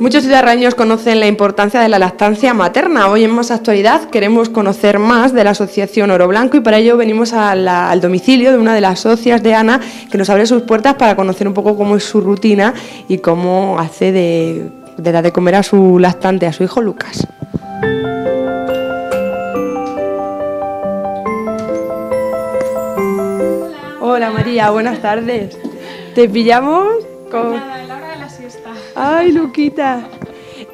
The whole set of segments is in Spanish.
Muchos ciudadanos conocen la importancia de la lactancia materna. Hoy en Más Actualidad queremos conocer más de la Asociación Oro Blanco y para ello venimos al domicilio de una de las socias de Ana que nos abre sus puertas para conocer un poco cómo es su rutina y cómo hace de, de de comer a su lactante, a su hijo Lucas. Hola María, buenas tardes. ¿Te pillamos? Con... Ay, Luquita.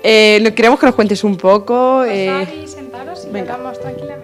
Eh, queremos que nos cuentes un poco. Eh... y sentaros y Venga. tranquilamente.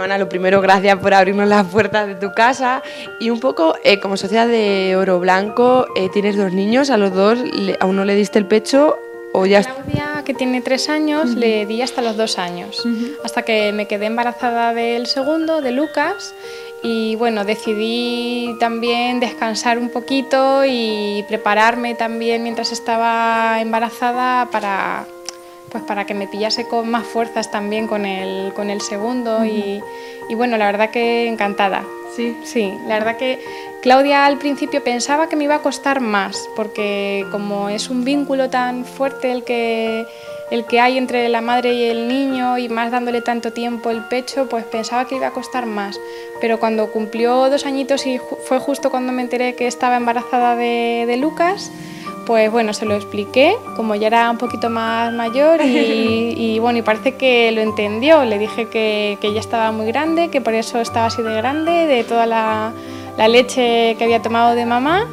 Bueno, Ana, lo primero, gracias por abrirnos las puertas de tu casa. Y un poco, eh, como sociedad de Oro Blanco, eh, tienes dos niños, a los dos, a uno le diste el pecho o ya... Claudia, que tiene tres años, le di hasta los dos años, hasta que me quedé embarazada del segundo, de Lucas, y bueno, decidí también descansar un poquito y prepararme también mientras estaba embarazada para pues para que me pillase con más fuerzas también con el, con el segundo y, bueno, la verdad que encantada. Sí. Sí, la verdad que Claudia al principio pensaba que me iba a costar más, porque como es un vínculo tan fuerte el que, el que hay entre la madre y el niño y más dándole tanto tiempo el pecho, pues pensaba que iba a costar más. Pero cuando cumplió dos añitos y fue justo cuando me enteré que estaba embarazada de, de Lucas, pues bueno, se lo expliqué, como ya era un poquito más mayor y, bueno, y parece que lo entendió. Le dije que, que, ya estaba muy grande, que por eso estaba así de grande, de toda la, leche que había tomado de mamá.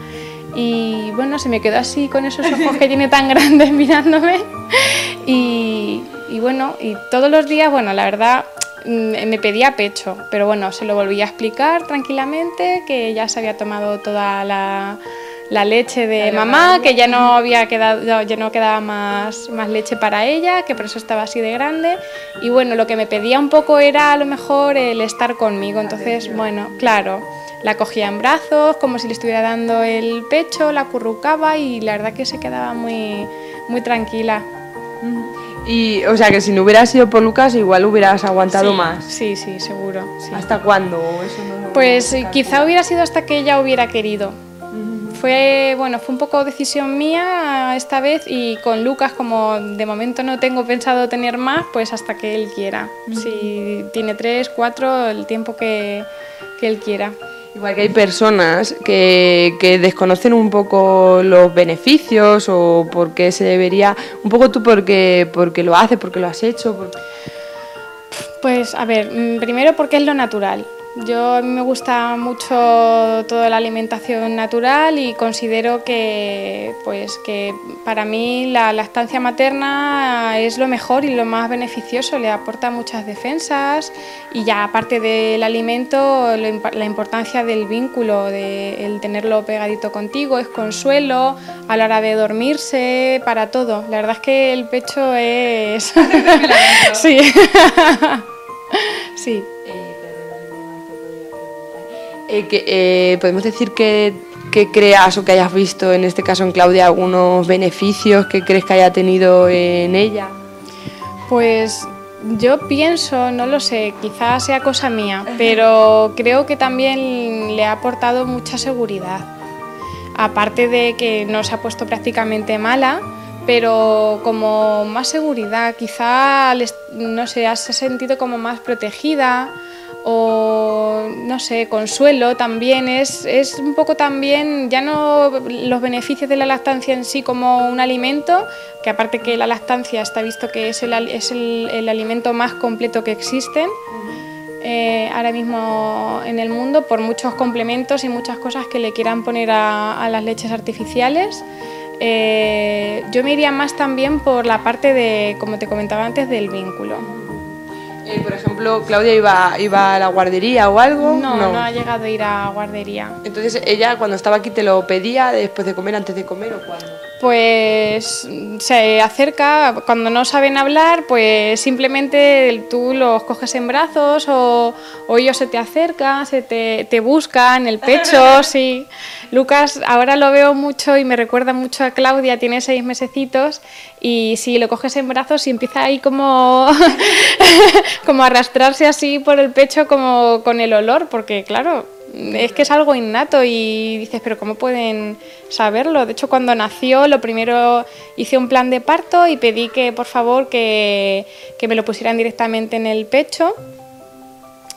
Y bueno, se me quedó así con esos ojos que tiene tan grandes mirándome. Y, y bueno, y todos los días, bueno, la verdad mm, me pedía pecho, pero bueno, se lo volví a explicar tranquilamente, que ya se había tomado toda la la leche de mamá, que ya no había quedado, ya no quedaba más, más leche para ella, que por eso estaba así de grande. Y bueno, lo que me pedía un poco era a lo mejor el estar conmigo. Entonces, bueno, claro, la cogía en brazos, como si le estuviera dando el pecho, la currucaba y la verdad que se quedaba muy, muy tranquila. Y, o sea, que si no hubiera sido por Lucas, igual hubieras aguantado más. Sí, sí, seguro. ¿Hasta cuándo? pues quizá hubiera sido hasta que ella hubiera querido fue, bueno, fue un poco decisión mía esta vez y con Lucas, como de momento no tengo pensado tener más, pues hasta que él quiera. Si tiene tres, cuatro, el tiempo que, que él quiera. Igual que hay personas que, que, desconocen un poco los beneficios o por qué se debería, un poco tú porque, porque lo haces, porque lo has hecho. Pues a ver, mm, primero porque es lo natural. Yo a mí me gusta mucho toda la alimentación natural y considero que, pues, que para mí la lactancia materna es lo mejor y lo más beneficioso, le aporta muchas defensas y ya aparte del alimento, la importancia del vínculo, de el tenerlo pegadito contigo, es consuelo a la hora de dormirse, para todo. La verdad es que el pecho es... sí. sí. Eh, que, eh, podemos decir que, creas o que hayas visto, en este caso en Claudia, algunos beneficios que crees que haya tenido en ella. Pues yo pienso, no lo sé, quizás sea cosa mía, pero creo que también le ha aportado mucha seguridad. Aparte de que no se ha puesto prácticamente mala, pero como más seguridad, quizá, no sé, has sentido como más protegida o no sé, consuelo también, es, es, un poco también, ya no los beneficios de la lactancia en sí como un alimento, que aparte que la lactancia está visto que es el, es el, alimento más completo que existen eh, ahora mismo en el mundo, por muchos complementos y muchas cosas que le quieran poner a, las leches artificiales. Eh, yo me iría más también por la parte de, como te comentaba antes, del vínculo. Eh, por ejemplo, Claudia iba, iba a la guardería o algo. No, no, ha llegado a ir a guardería. Entonces ella cuando estaba aquí te lo pedía después de comer, antes de comer o cuándo. Pues se acerca, cuando no saben hablar, pues simplemente tú los coges en brazos o, ellos se te acercan, se te, te buscan el pecho, sí. Lucas ahora lo veo mucho y me recuerda mucho a Claudia, tiene seis mesecitos y si lo coges en brazos y empieza ahí como, como a arrastrarse así por el pecho como con el olor, porque claro, es que es algo innato y dices, pero ¿cómo pueden saberlo? De hecho, cuando nació, lo primero hice un plan de parto y pedí que por favor que, me lo pusieran directamente en el pecho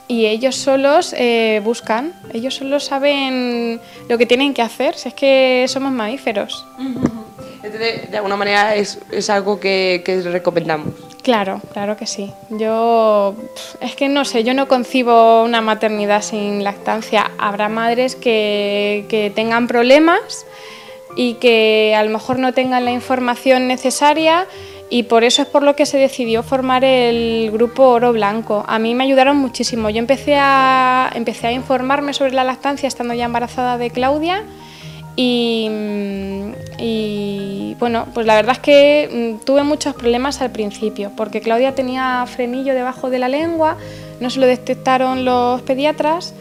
y ellos solos eh, buscan, ellos solos saben lo que tienen que hacer, si es que somos mamíferos. Entonces, de alguna manera es, algo que, que recomendamos. Claro, claro que sí. Yo es que no sé, yo no concibo una maternidad sin lactancia. Habrá madres que, tengan problemas y que a lo mejor no tengan la información necesaria y por eso es por lo que se decidió formar el grupo Oro Blanco. A mí me ayudaron muchísimo. Yo empecé a, empecé a informarme sobre la lactancia estando ya embarazada de Claudia y, bueno, pues la verdad es que mm, tuve muchos problemas al principio, porque Claudia tenía frenillo debajo de la lengua, no se lo detectaron los pediatras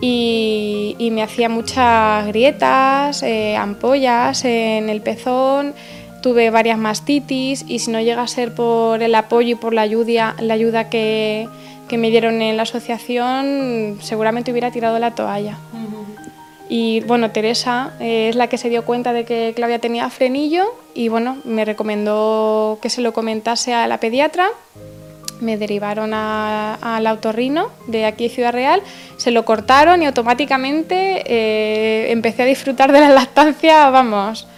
y, me hacía muchas grietas, eh, ampollas en el pezón, tuve varias mastitis y si no llega a ser por el apoyo y por la ayuda, la ayuda que me dieron en la asociación, seguramente hubiera tirado la toalla. Y bueno, Teresa eh, es la que se dio cuenta de que Claudia tenía frenillo y bueno, me recomendó que se lo comentase a la pediatra. Me derivaron al autorrino de aquí de Ciudad Real, se lo cortaron y automáticamente eh, empecé a disfrutar de la lactancia, vamos,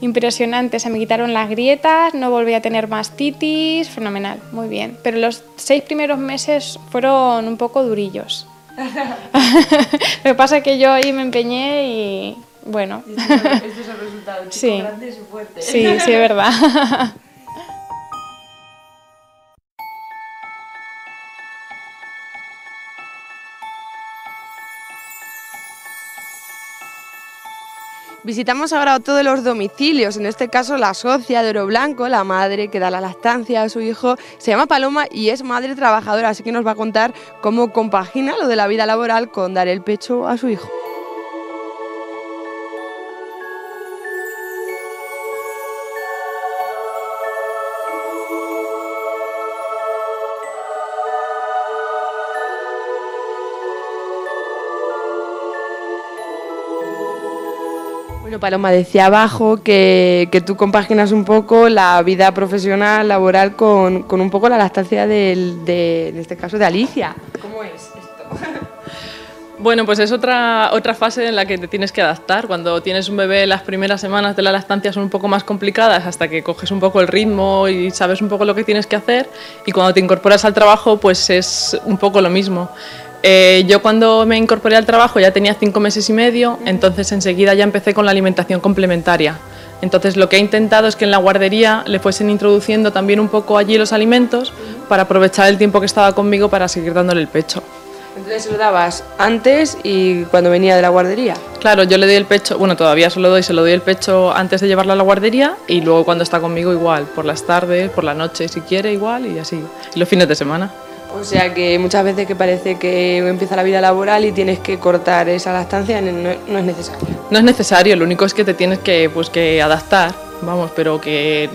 impresionante. Se me quitaron las grietas, no volví a tener mastitis, fenomenal, muy bien. Pero los seis primeros meses fueron un poco durillos. Lo que pasa es que yo ahí me empeñé y bueno. Este es el, resultado, sí. grande y fuerte. Sí, sí, es verdad. Visitamos ahora todos los domicilios, en este caso la socia de Oro Blanco, la madre que da la lactancia a su hijo, se llama Paloma y es madre trabajadora, así que nos va a contar cómo compagina lo de la vida laboral con dar el pecho a su hijo. Paloma, decía abajo que, tú compaginas un poco la vida profesional, laboral, con, un poco la lactancia del, de, en este caso, de Alicia. ¿Cómo es esto? Bueno, pues es otra, otra fase en la que te tienes que adaptar. Cuando tienes un bebé, las primeras semanas de la lactancia son un poco más complicadas hasta que coges un poco el ritmo y sabes un poco lo que tienes que hacer. Y cuando te incorporas al trabajo, pues es un poco lo mismo. Eh, yo cuando me incorporé al trabajo ya tenía cinco meses y medio, entonces enseguida ya empecé con la alimentación complementaria. Entonces lo que he intentado es que en la guardería le fuesen introduciendo también un poco allí los alimentos para aprovechar el tiempo que estaba conmigo para seguir dándole el pecho. Entonces lo dabas antes y cuando venía de la guardería. Claro, yo le doy el pecho, bueno, todavía se lo doy, se lo doy el pecho antes de llevarla a la guardería y luego cuando está conmigo igual, por las tardes, por la noche si quiere igual y así, y los fines de semana. O sea que muchas veces que parece que empieza la vida laboral y tienes que cortar esa lactancia, no, es necesario. No es necesario, lo único es que te tienes que, pues, que adaptar, vamos, pero que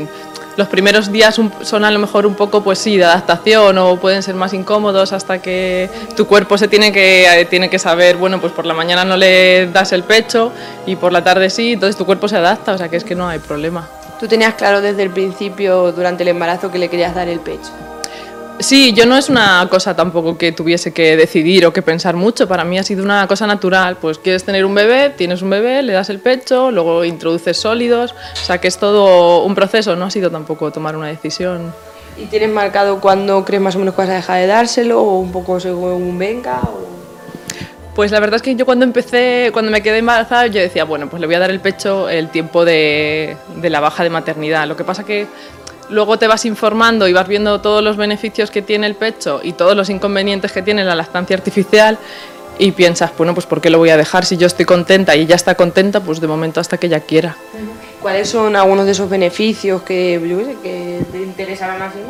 los primeros días son a lo mejor un poco, pues sí, de adaptación o pueden ser más incómodos hasta que tu cuerpo se tiene que, tiene que saber, bueno, pues por la mañana no le das el pecho y por la tarde sí, entonces tu cuerpo se adapta, o sea que es que no hay problema. ¿Tú tenías claro desde el principio, durante el embarazo, que le querías dar el pecho? Sí, yo no es una cosa tampoco que tuviese que decidir o que pensar mucho. Para mí ha sido una cosa natural. Pues quieres tener un bebé, tienes un bebé, le das el pecho, luego introduces sólidos. O sea que es todo un proceso, no ha sido tampoco tomar una decisión. ¿Y tienes marcado cuándo crees más o menos que vas a dejar de dárselo o un poco según venga? Pues la verdad es que yo cuando empecé, cuando me quedé embarazada, yo decía, bueno, pues le voy a dar el pecho el tiempo de, de la baja de maternidad. Lo que pasa que luego te vas informando y vas viendo todos los beneficios que tiene el pecho y todos los inconvenientes que tiene la lactancia artificial y piensas, bueno, pues ¿por qué lo voy a dejar? Si yo estoy contenta y ella está contenta, pues de momento hasta que ella quiera. ¿Cuáles son algunos de esos beneficios que, que te interesarán más?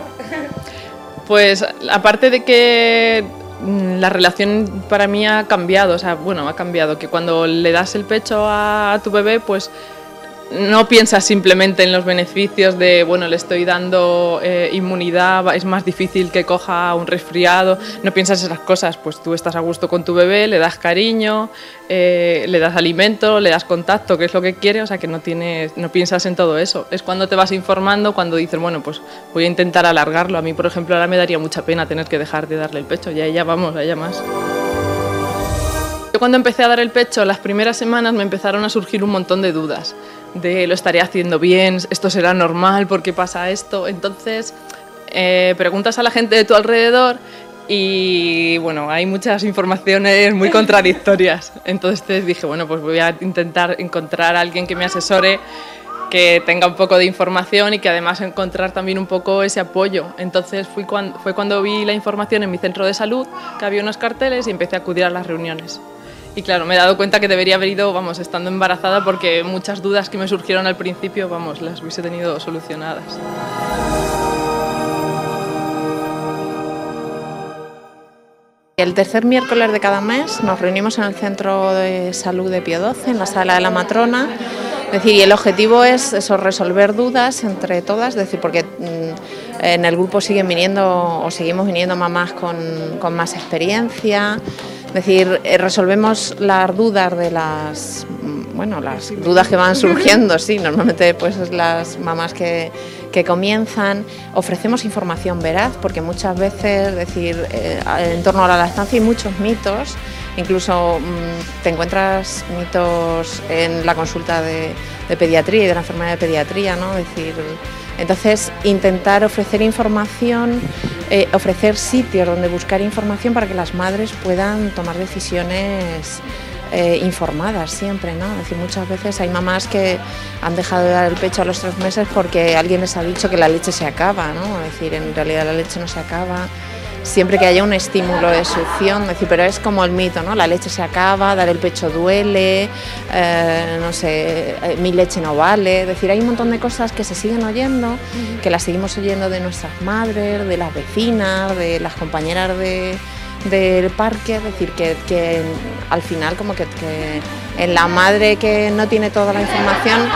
Pues aparte de que mm, la relación para mí ha cambiado, o sea, bueno, ha cambiado, que cuando le das el pecho a tu bebé, pues no piensas simplemente en los beneficios de, bueno, le estoy dando eh, inmunidad, es más difícil que coja un resfriado, no piensas esas cosas, pues tú estás a gusto con tu bebé, le das cariño, eh, le das alimento, le das contacto, que es lo que quiere, o sea que no, tienes, no piensas en todo eso. Es cuando te vas informando, cuando dices, bueno, pues voy a intentar alargarlo. A mí, por ejemplo, ahora me daría mucha pena tener que dejar de darle el pecho, ya ella vamos, a ella más. Yo cuando empecé a dar el pecho, las primeras semanas me empezaron a surgir un montón de dudas de lo estaré haciendo bien, esto será normal, ¿por qué pasa esto? Entonces, eh, preguntas a la gente de tu alrededor y bueno, hay muchas informaciones muy contradictorias. Entonces dije, bueno, pues voy a intentar encontrar a alguien que me asesore, que tenga un poco de información y que además encontrar también un poco ese apoyo. Entonces fui cuando, fue cuando vi la información en mi centro de salud, que había unos carteles y empecé a acudir a las reuniones. Y claro, me he dado cuenta que debería haber ido, vamos, estando embarazada porque muchas dudas que me surgieron al principio, vamos, las hubiese tenido solucionadas. El tercer miércoles de cada mes nos reunimos en el Centro de Salud de Pío XII, en la sala de la matrona. Decir, y el objetivo es eso, resolver dudas entre todas, es decir, porque mm, en el grupo siguen viniendo o seguimos viniendo mamás con, con más experiencia, es decir, eh, resolvemos las dudas de las, mm, bueno, las dudas que van surgiendo, sí, normalmente pues las mamás que, que comienzan, ofrecemos información veraz, porque muchas veces, decir, eh, en torno a la lactancia hay muchos mitos, incluso mm, te encuentras mitos en la consulta de, de, pediatría y de la enfermedad de pediatría, ¿no? decir, entonces, intentar ofrecer información, eh, ofrecer sitios donde buscar información para que las madres puedan tomar decisiones eh, informadas siempre, ¿no? Es decir, muchas veces hay mamás que han dejado de dar el pecho a los tres meses porque alguien les ha dicho que la leche se acaba, ¿no? Es decir, en realidad la leche no se acaba siempre que haya un estímulo de succión, decir, pero es como el mito, ¿no? La leche se acaba, dar el pecho duele, eh, no sé, eh, mi leche no vale, es decir, hay un montón de cosas que se siguen oyendo, que las seguimos oyendo de nuestras madres, de las vecinas, de las compañeras del parque, es decir, que, al final como que, que, en la madre que no tiene toda la información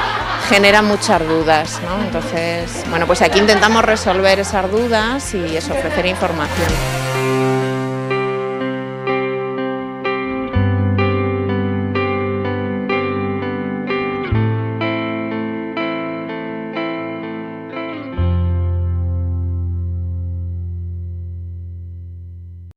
genera muchas dudas, ¿no? Entonces, bueno, pues aquí intentamos resolver esas dudas y eso, ofrecer información.